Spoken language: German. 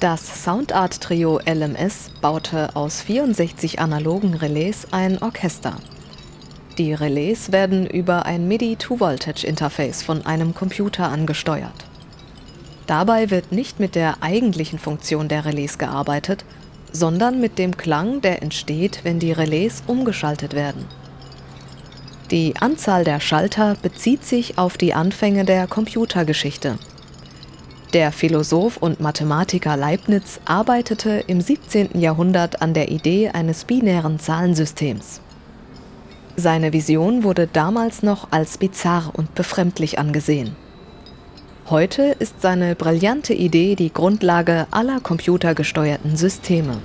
Das Soundart-Trio LMS baute aus 64 analogen Relais ein Orchester. Die Relais werden über ein MIDI-to-Voltage-Interface von einem Computer angesteuert. Dabei wird nicht mit der eigentlichen Funktion der Relais gearbeitet, sondern mit dem Klang, der entsteht, wenn die Relais umgeschaltet werden. Die Anzahl der Schalter bezieht sich auf die Anfänge der Computergeschichte. Der Philosoph und Mathematiker Leibniz arbeitete im 17. Jahrhundert an der Idee eines binären Zahlensystems. Seine Vision wurde damals noch als bizarr und befremdlich angesehen. Heute ist seine brillante Idee die Grundlage aller computergesteuerten Systeme.